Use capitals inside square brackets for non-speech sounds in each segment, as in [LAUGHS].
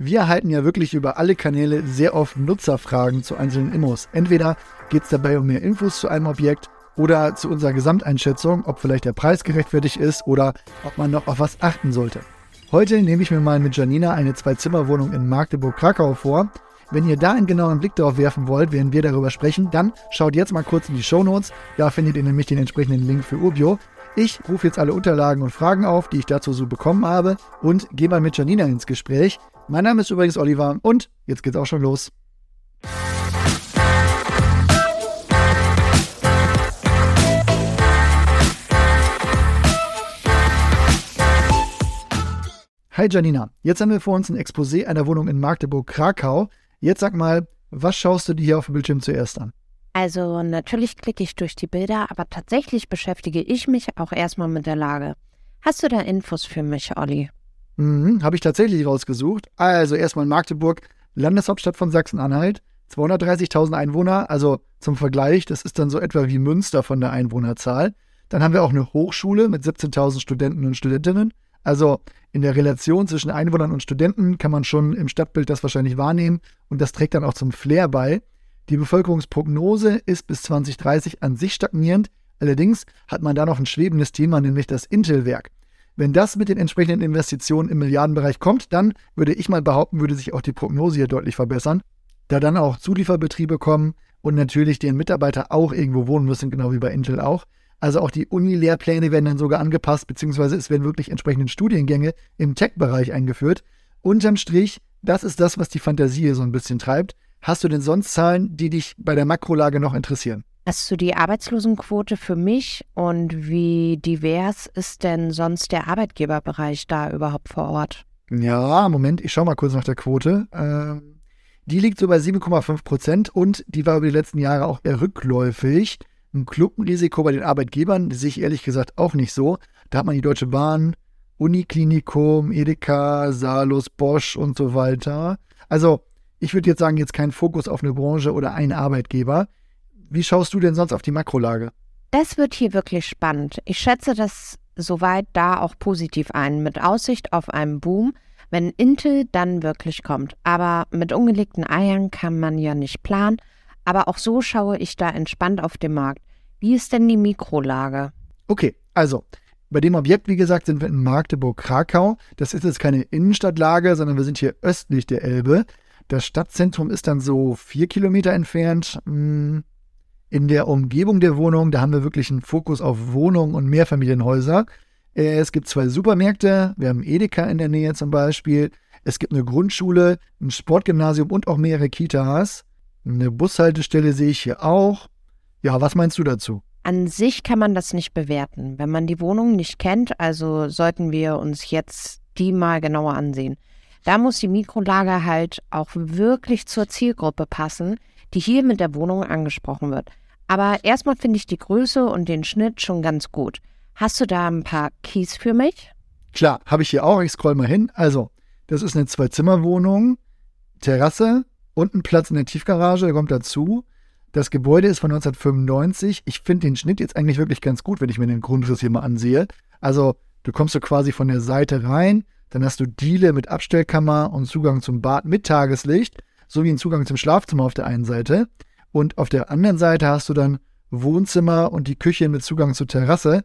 Wir erhalten ja wirklich über alle Kanäle sehr oft Nutzerfragen zu einzelnen Immos. Entweder geht es dabei um mehr Infos zu einem Objekt oder zu unserer Gesamteinschätzung, ob vielleicht der Preis gerechtfertigt ist oder ob man noch auf was achten sollte. Heute nehme ich mir mal mit Janina eine Zwei-Zimmer-Wohnung in Magdeburg-Krakau vor. Wenn ihr da einen genauen Blick darauf werfen wollt, während wir darüber sprechen, dann schaut jetzt mal kurz in die Show Notes. Da findet ihr nämlich den entsprechenden Link für Urbio. Ich rufe jetzt alle Unterlagen und Fragen auf, die ich dazu so bekommen habe und gehe mal mit Janina ins Gespräch. Mein Name ist übrigens Oliver und jetzt geht's auch schon los. Hi Janina, jetzt haben wir vor uns ein Exposé einer Wohnung in Magdeburg-Krakau. Jetzt sag mal, was schaust du dir hier auf dem Bildschirm zuerst an? Also natürlich klicke ich durch die Bilder, aber tatsächlich beschäftige ich mich auch erstmal mit der Lage. Hast du da Infos für mich, Olli? Mhm, habe ich tatsächlich rausgesucht. Also erstmal Magdeburg, Landeshauptstadt von Sachsen-Anhalt, 230.000 Einwohner, also zum Vergleich, das ist dann so etwa wie Münster von der Einwohnerzahl. Dann haben wir auch eine Hochschule mit 17.000 Studenten und Studentinnen. Also in der Relation zwischen Einwohnern und Studenten kann man schon im Stadtbild das wahrscheinlich wahrnehmen und das trägt dann auch zum Flair bei. Die Bevölkerungsprognose ist bis 2030 an sich stagnierend. Allerdings hat man da noch ein schwebendes Thema, nämlich das Intel-Werk. Wenn das mit den entsprechenden Investitionen im Milliardenbereich kommt, dann würde ich mal behaupten, würde sich auch die Prognose hier deutlich verbessern, da dann auch Zulieferbetriebe kommen und natürlich deren Mitarbeiter auch irgendwo wohnen müssen, genau wie bei Intel auch. Also auch die Uni-Lehrpläne werden dann sogar angepasst, beziehungsweise es werden wirklich entsprechende Studiengänge im Tech-Bereich eingeführt. Unterm Strich, das ist das, was die Fantasie so ein bisschen treibt. Hast du denn sonst Zahlen, die dich bei der Makrolage noch interessieren? Hast du die Arbeitslosenquote für mich und wie divers ist denn sonst der Arbeitgeberbereich da überhaupt vor Ort? Ja, Moment, ich schaue mal kurz nach der Quote. Ähm, die liegt so bei 7,5 Prozent und die war über die letzten Jahre auch eher rückläufig. Ein Klumpenrisiko bei den Arbeitgebern sehe ich ehrlich gesagt auch nicht so. Da hat man die Deutsche Bahn, Uniklinikum, Edeka, Salus, Bosch und so weiter. Also ich würde jetzt sagen, jetzt kein Fokus auf eine Branche oder einen Arbeitgeber. Wie schaust du denn sonst auf die Makrolage? Das wird hier wirklich spannend. Ich schätze das soweit da auch positiv ein, mit Aussicht auf einen Boom, wenn Intel dann wirklich kommt. Aber mit ungelegten Eiern kann man ja nicht planen. Aber auch so schaue ich da entspannt auf den Markt. Wie ist denn die Mikrolage? Okay, also bei dem Objekt, wie gesagt, sind wir in Magdeburg-Krakau. Das ist jetzt keine Innenstadtlage, sondern wir sind hier östlich der Elbe. Das Stadtzentrum ist dann so vier Kilometer entfernt. Hm, in der Umgebung der Wohnung, da haben wir wirklich einen Fokus auf Wohnungen und Mehrfamilienhäuser. Äh, es gibt zwei Supermärkte, wir haben Edeka in der Nähe zum Beispiel. Es gibt eine Grundschule, ein Sportgymnasium und auch mehrere Kitas. Eine Bushaltestelle sehe ich hier auch. Ja, was meinst du dazu? An sich kann man das nicht bewerten. Wenn man die Wohnung nicht kennt, also sollten wir uns jetzt die mal genauer ansehen. Da muss die Mikrolage halt auch wirklich zur Zielgruppe passen, die hier mit der Wohnung angesprochen wird. Aber erstmal finde ich die Größe und den Schnitt schon ganz gut. Hast du da ein paar Keys für mich? Klar, habe ich hier auch. Ich scroll mal hin. Also, das ist eine Zwei-Zimmer-Wohnung, Terrasse und ein Platz in der Tiefgarage, der kommt dazu. Das Gebäude ist von 1995. Ich finde den Schnitt jetzt eigentlich wirklich ganz gut, wenn ich mir den Grundriss hier mal ansehe. Also, du kommst so quasi von der Seite rein, dann hast du Diele mit Abstellkammer und Zugang zum Bad mit Tageslicht, sowie einen Zugang zum Schlafzimmer auf der einen Seite. Und auf der anderen Seite hast du dann Wohnzimmer und die Küche mit Zugang zur Terrasse.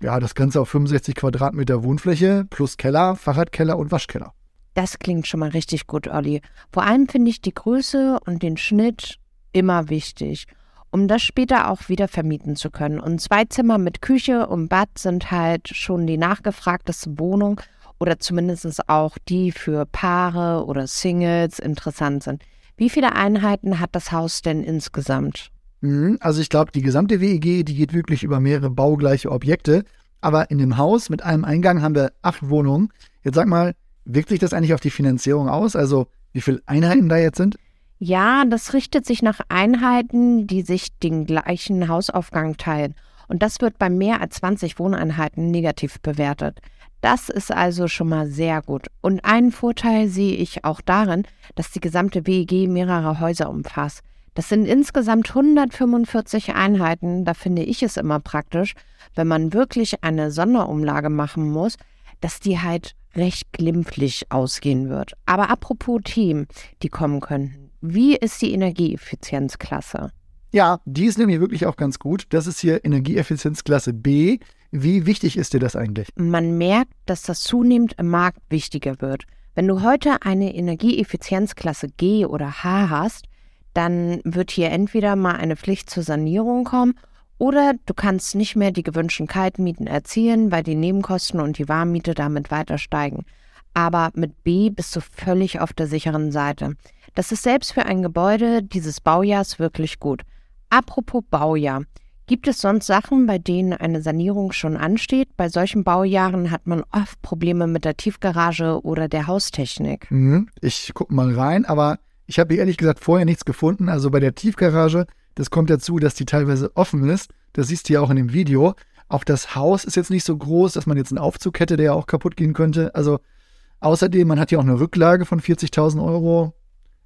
Ja, das Ganze auf 65 Quadratmeter Wohnfläche plus Keller, Fahrradkeller und Waschkeller. Das klingt schon mal richtig gut, Olli. Vor allem finde ich die Größe und den Schnitt immer wichtig, um das später auch wieder vermieten zu können. Und zwei Zimmer mit Küche und Bad sind halt schon die nachgefragteste Wohnung oder zumindest auch die für Paare oder Singles interessant sind. Wie viele Einheiten hat das Haus denn insgesamt? Mhm, also ich glaube, die gesamte WEG, die geht wirklich über mehrere baugleiche Objekte. Aber in dem Haus mit einem Eingang haben wir acht Wohnungen. Jetzt sag mal, wirkt sich das eigentlich auf die Finanzierung aus? Also wie viele Einheiten da jetzt sind? Ja, das richtet sich nach Einheiten, die sich den gleichen Hausaufgang teilen. Und das wird bei mehr als 20 Wohneinheiten negativ bewertet. Das ist also schon mal sehr gut. Und einen Vorteil sehe ich auch darin, dass die gesamte WEG mehrere Häuser umfasst. Das sind insgesamt 145 Einheiten. Da finde ich es immer praktisch, wenn man wirklich eine Sonderumlage machen muss, dass die halt recht glimpflich ausgehen wird. Aber apropos Themen, die kommen könnten. Wie ist die Energieeffizienzklasse? Ja, die ist nämlich wirklich auch ganz gut. Das ist hier Energieeffizienzklasse B. Wie wichtig ist dir das eigentlich? Man merkt, dass das zunehmend im Markt wichtiger wird. Wenn du heute eine Energieeffizienzklasse G oder H hast, dann wird hier entweder mal eine Pflicht zur Sanierung kommen oder du kannst nicht mehr die gewünschten Kaltmieten erzielen, weil die Nebenkosten und die Warmmiete damit weiter steigen. Aber mit B bist du völlig auf der sicheren Seite. Das ist selbst für ein Gebäude dieses Baujahrs wirklich gut. Apropos Baujahr. Gibt es sonst Sachen, bei denen eine Sanierung schon ansteht? Bei solchen Baujahren hat man oft Probleme mit der Tiefgarage oder der Haustechnik. Mhm. Ich gucke mal rein, aber ich habe ehrlich gesagt vorher nichts gefunden. Also bei der Tiefgarage, das kommt dazu, dass die teilweise offen ist. Das siehst du ja auch in dem Video. Auch das Haus ist jetzt nicht so groß, dass man jetzt einen Aufzug hätte, der ja auch kaputt gehen könnte. Also außerdem, man hat ja auch eine Rücklage von 40.000 Euro.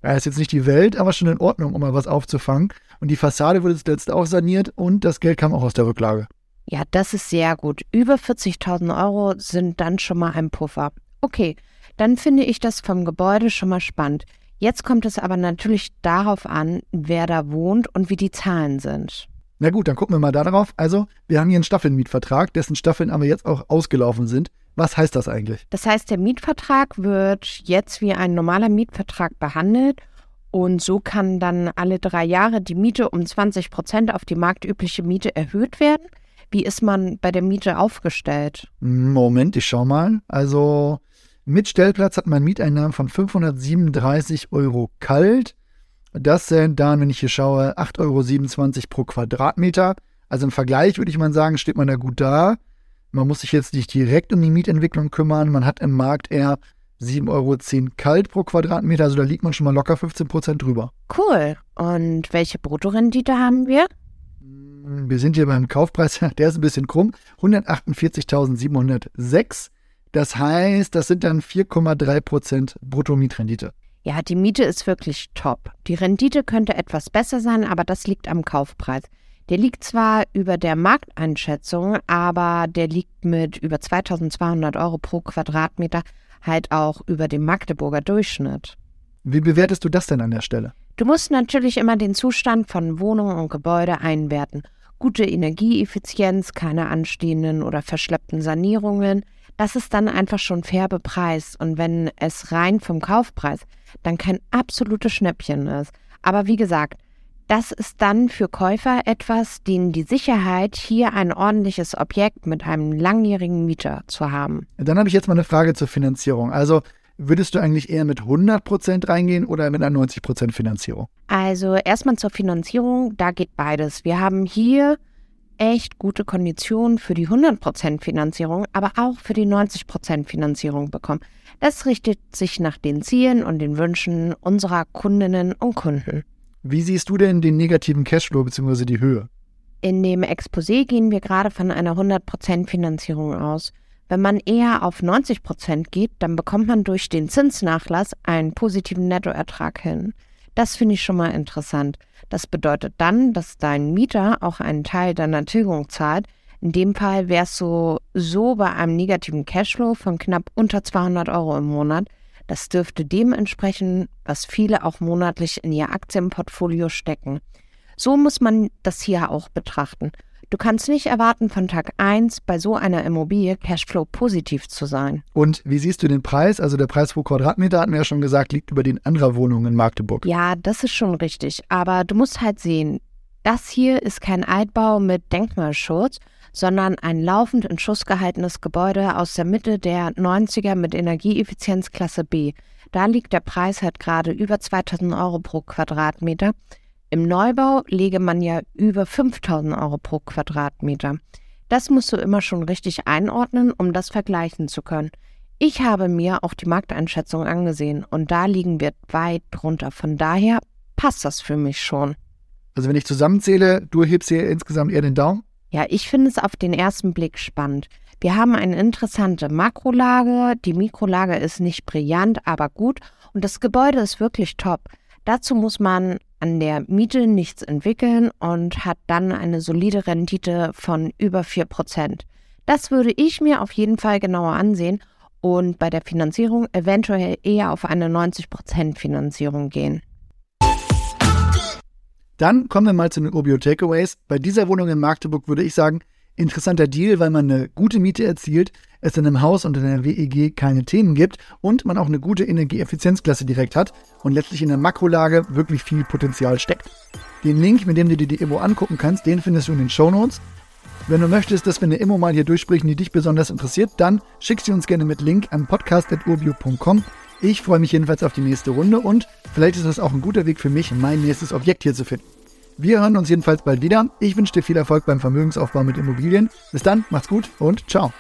Ja, ist jetzt nicht die Welt, aber schon in Ordnung, um mal was aufzufangen. Und die Fassade wurde zuletzt auch saniert und das Geld kam auch aus der Rücklage. Ja, das ist sehr gut. Über 40.000 Euro sind dann schon mal ein Puffer. Okay, dann finde ich das vom Gebäude schon mal spannend. Jetzt kommt es aber natürlich darauf an, wer da wohnt und wie die Zahlen sind. Na gut, dann gucken wir mal darauf. Also, wir haben hier einen Staffelmietvertrag, dessen Staffeln aber jetzt auch ausgelaufen sind. Was heißt das eigentlich? Das heißt, der Mietvertrag wird jetzt wie ein normaler Mietvertrag behandelt und so kann dann alle drei Jahre die Miete um 20 Prozent auf die marktübliche Miete erhöht werden. Wie ist man bei der Miete aufgestellt? Moment, ich schau mal. Also mit Stellplatz hat man Mieteinnahmen von 537 Euro kalt. Das sind dann, wenn ich hier schaue, 8,27 Euro pro Quadratmeter. Also im Vergleich würde ich mal sagen, steht man da gut da. Man muss sich jetzt nicht direkt um die Mietentwicklung kümmern. Man hat im Markt eher 7,10 Euro kalt pro Quadratmeter, also da liegt man schon mal locker 15 Prozent drüber. Cool. Und welche Bruttorendite haben wir? Hm, wir sind hier beim Kaufpreis, [LAUGHS] der ist ein bisschen krumm, 148.706. Das heißt, das sind dann 4,3 Prozent Bruttomietrendite. Ja, die Miete ist wirklich top. Die Rendite könnte etwas besser sein, aber das liegt am Kaufpreis. Der liegt zwar über der Markteinschätzung, aber der liegt mit über 2200 Euro pro Quadratmeter halt auch über dem Magdeburger Durchschnitt. Wie bewertest du das denn an der Stelle? Du musst natürlich immer den Zustand von Wohnungen und Gebäude einwerten. Gute Energieeffizienz, keine anstehenden oder verschleppten Sanierungen, das ist dann einfach schon fair bepreist. Und wenn es rein vom Kaufpreis dann kein absolutes Schnäppchen ist. Aber wie gesagt, das ist dann für Käufer etwas, denen die Sicherheit, hier ein ordentliches Objekt mit einem langjährigen Mieter zu haben. Dann habe ich jetzt mal eine Frage zur Finanzierung. Also würdest du eigentlich eher mit 100% reingehen oder mit einer 90% Finanzierung? Also erstmal zur Finanzierung, da geht beides. Wir haben hier echt gute Konditionen für die 100% Finanzierung, aber auch für die 90% Finanzierung bekommen. Das richtet sich nach den Zielen und den Wünschen unserer Kundinnen und Kunden. Wie siehst du denn den negativen Cashflow bzw. die Höhe? In dem Exposé gehen wir gerade von einer 100% Finanzierung aus. Wenn man eher auf 90% geht, dann bekommt man durch den Zinsnachlass einen positiven Nettoertrag hin. Das finde ich schon mal interessant. Das bedeutet dann, dass dein Mieter auch einen Teil deiner Tilgung zahlt. In dem Fall wärst du so bei einem negativen Cashflow von knapp unter 200 Euro im Monat, das dürfte dementsprechend, was viele auch monatlich in ihr Aktienportfolio stecken. So muss man das hier auch betrachten. Du kannst nicht erwarten, von Tag 1 bei so einer Immobilie Cashflow positiv zu sein. Und wie siehst du den Preis? Also der Preis pro Quadratmeter, hatten wir ja schon gesagt, liegt über den anderer Wohnungen in Magdeburg. Ja, das ist schon richtig. Aber du musst halt sehen, das hier ist kein Altbau mit Denkmalschutz, sondern ein laufend in Schuss gehaltenes Gebäude aus der Mitte der 90er mit Energieeffizienzklasse B. Da liegt der Preis halt gerade über 2000 Euro pro Quadratmeter. Im Neubau lege man ja über 5000 Euro pro Quadratmeter. Das musst du immer schon richtig einordnen, um das vergleichen zu können. Ich habe mir auch die Markteinschätzung angesehen und da liegen wir weit drunter. Von daher passt das für mich schon. Also wenn ich zusammenzähle, du hebst hier insgesamt eher den Daumen? Ja, ich finde es auf den ersten Blick spannend. Wir haben eine interessante Makrolage, die Mikrolage ist nicht brillant, aber gut und das Gebäude ist wirklich top. Dazu muss man an der Miete nichts entwickeln und hat dann eine solide Rendite von über 4%. Das würde ich mir auf jeden Fall genauer ansehen und bei der Finanzierung eventuell eher auf eine 90% Finanzierung gehen. Dann kommen wir mal zu den Urbio Takeaways. Bei dieser Wohnung in Magdeburg würde ich sagen, interessanter Deal, weil man eine gute Miete erzielt, es in einem Haus und in der WEG keine Themen gibt und man auch eine gute Energieeffizienzklasse direkt hat und letztlich in der Makrolage wirklich viel Potenzial steckt. Den Link, mit dem du dir die Immo angucken kannst, den findest du in den Show Notes. Wenn du möchtest, dass wir eine Immo mal hier durchsprechen, die dich besonders interessiert, dann schick sie uns gerne mit Link an podcast.urbio.com. Ich freue mich jedenfalls auf die nächste Runde und vielleicht ist das auch ein guter Weg für mich, mein nächstes Objekt hier zu finden. Wir hören uns jedenfalls bald wieder. Ich wünsche dir viel Erfolg beim Vermögensaufbau mit Immobilien. Bis dann, macht's gut und ciao.